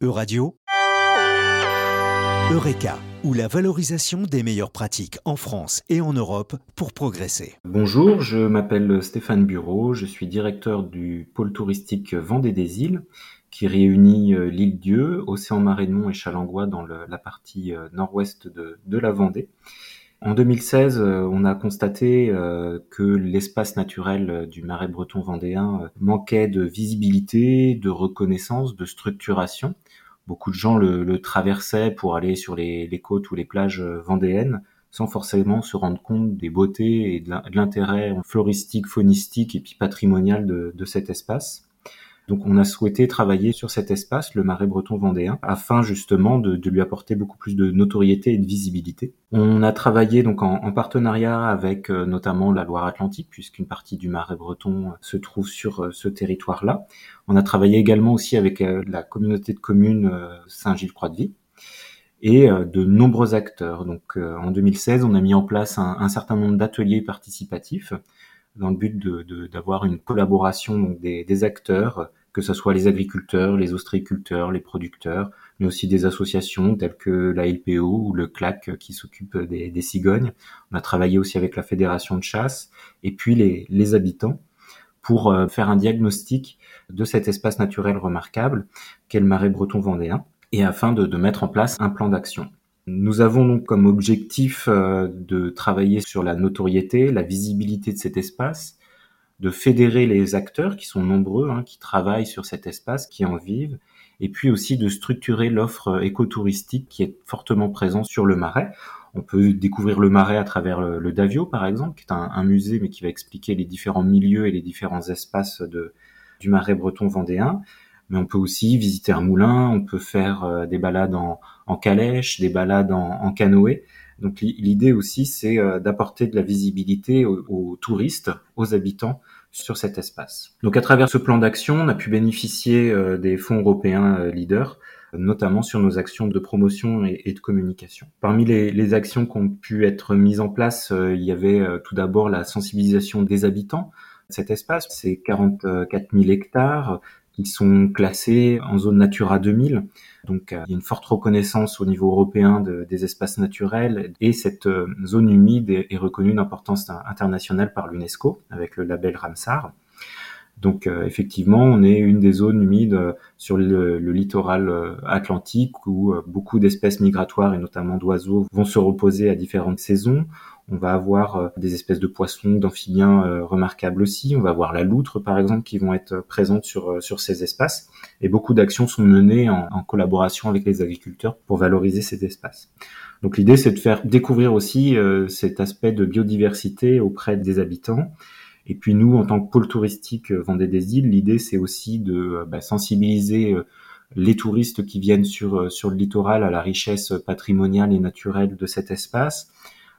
Euradio, Eureka, ou la valorisation des meilleures pratiques en France et en Europe pour progresser. Bonjour, je m'appelle Stéphane Bureau, je suis directeur du pôle touristique Vendée des Îles qui réunit euh, l'île Dieu, Océan Marémont et Chalangois dans la partie euh, nord-ouest de, de la Vendée. En 2016, euh, on a constaté que l'espace naturel du marais breton vendéen manquait de visibilité, de reconnaissance, de structuration beaucoup de gens le, traversaient pour aller sur les, côtes ou les plages euh, vendéennes sans forcément se rendre compte des beautés et de l'intérêt floristique, faunistique et puis patrimonial de cet espace. Donc on a souhaité travailler sur cet espace, le marais breton vendéen, afin justement de, lui apporter beaucoup plus de notoriété et de visibilité. On a travaillé donc en, partenariat avec euh, notamment la Loire-Atlantique, puisqu'une partie du marais breton se trouve sur euh, ce territoire-là. On a travaillé également aussi avec euh, la communauté de communes Saint-Gilles-Croix-de-Vie et de nombreux acteurs. Donc en 2016, on a mis en place un, certain nombre d'ateliers participatifs dans le but d'avoir une collaboration des, des, acteurs que ce soit les agriculteurs, les ostréiculteurs, les producteurs, mais aussi des associations telles que la LPO ou le CLAC qui s'occupe des, cigognes. On a travaillé aussi avec la fédération de chasse et puis les, habitants pour euh, faire un diagnostic de cet espace naturel remarquable qu'est le marais breton vendéen et afin de, mettre en place un plan d'action. Nous avons donc comme objectif euh, de travailler sur la notoriété, la visibilité de cet espace, de fédérer les acteurs qui sont nombreux, hein, qui travaillent sur cet espace, qui en vivent, et puis aussi de structurer l'offre écotouristique qui est fortement présente sur le Marais. On peut découvrir le Marais à travers le, Davio, par exemple, qui est un, musée, mais qui va expliquer les différents milieux et les différents espaces de, du Marais breton vendéen. Mais on peut aussi visiter un moulin, on peut faire euh, des balades en, calèche, des balades en canoë. Donc l'idée aussi, c'est euh, d'apporter de la visibilité aux, touristes, aux habitants sur cet espace. Donc à travers ce plan d'action, on a pu bénéficier euh, des fonds européens euh, leaders notamment sur nos actions de promotion et, de communication. Parmi les, actions qui ont pu être mises en place, il y avait tout d'abord la sensibilisation des habitants. Cet espace, c'est 44 000 hectares, ils sont classés en zone Natura 2000. Donc euh, il y a une forte reconnaissance au niveau européen des espaces naturels et cette euh, zone humide est, reconnue d'importance internationale par l'UNESCO avec le label Ramsar. Donc euh, effectivement, on est une des zones humides sur le, littoral atlantique où beaucoup d'espèces migratoires et notamment d'oiseaux vont se reposer à différentes saisons. On va avoir euh, des espèces de poissons, d'amphibiens euh, remarquables aussi. On va avoir la loutre, par exemple, qui vont être présentes sur, euh, sur ces espaces. Et beaucoup d'actions sont menées en, collaboration avec les agriculteurs pour valoriser ces espaces. Donc l'idée, c'est de faire découvrir aussi cet aspect de biodiversité auprès des habitants. Et puis nous, en tant que pôle touristique Vendée des îles, l'idée, c'est aussi de bah, sensibiliser les touristes qui viennent sur, sur le littoral à la richesse patrimoniale et naturelle de cet espace,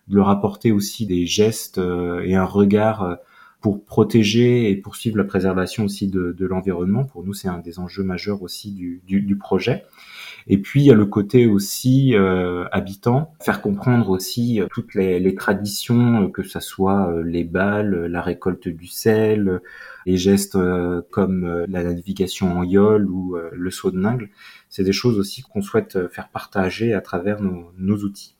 de leur apporter aussi des gestes euh, et un regard euh, pour protéger et poursuivre la préservation aussi de, de l'environnement. Pour nous, c'est un des enjeux majeurs aussi du, du, du, projet. Et puis, il y a le côté aussi euh, habitant, faire comprendre aussi euh, toutes les, les traditions, que ce soit les balles, la récolte du sel, les gestes comme la navigation en yole ou le saut de ningle. C'est des choses aussi qu'on souhaite faire partager à travers nos, nos outils.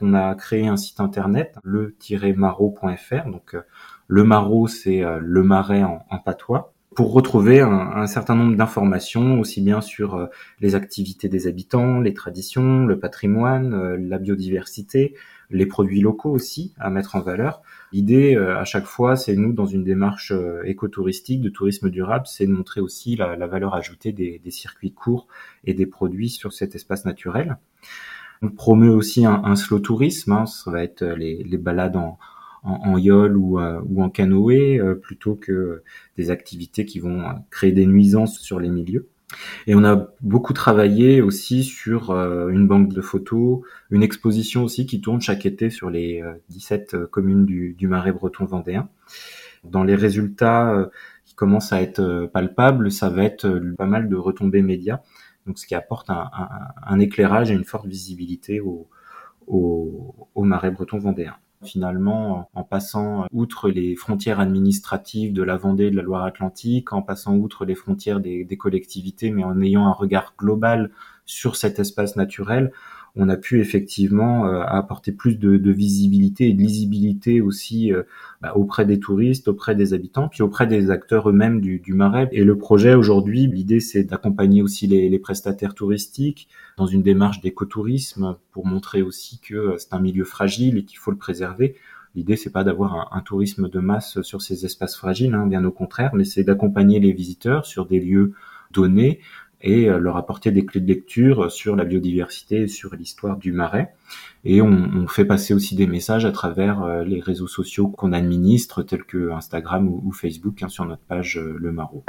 On a créé un site internet, le-maraud.fr. Donc euh, le maraud, c'est euh, le marais en, patois pour retrouver un, certain nombre d'informations, aussi bien sur euh, les activités des habitants, les traditions, le patrimoine, la biodiversité, les produits locaux aussi à mettre en valeur. L'idée, à chaque fois, c'est nous, dans une démarche écotouristique, de tourisme durable, c'est de montrer aussi la, valeur ajoutée des, des, circuits courts et des produits sur cet espace naturel. On promeut aussi un, slow tourisme, hein, ça va être les, balades en, en, yole ou, euh, ou en canoë euh, plutôt que des activités qui vont créer des nuisances sur les milieux. Et on a beaucoup travaillé aussi sur euh, une banque de photos, une exposition aussi qui tourne chaque été sur les 17 communes du, du Marais breton vendéen. Dans les résultats qui commencent à être palpables, ça va être pas mal de retombées médias donc ce qui apporte un, éclairage et une forte visibilité au, au, marais breton vendéen. Finalement en passant outre les frontières administratives de la Vendée, de la Loire-Atlantique, en passant outre les frontières des, des collectivités, mais en ayant un regard global sur cet espace naturel, on a pu effectivement euh, apporter plus de, de, visibilité et de lisibilité aussi euh, bah, auprès des touristes, auprès des habitants, puis auprès des acteurs eux-mêmes du, Marais. Et le projet aujourd'hui, l'idée c'est d'accompagner aussi les, les, prestataires touristiques dans une démarche d'écotourisme pour montrer aussi que euh, c'est un milieu fragile et qu'il faut le préserver. L'idée, c'est pas d'avoir un, un, tourisme de masse sur ces espaces fragiles, hein, bien au contraire, mais c'est d'accompagner les visiteurs sur des lieux donnés et euh, leur apporter des clés de lecture sur la biodiversité et sur l'histoire du marais. Et on, fait passer aussi des messages à travers euh, les réseaux sociaux qu'on administre, tels que Instagram ou, ou Facebook, hein, sur notre page euh, Le Maraud.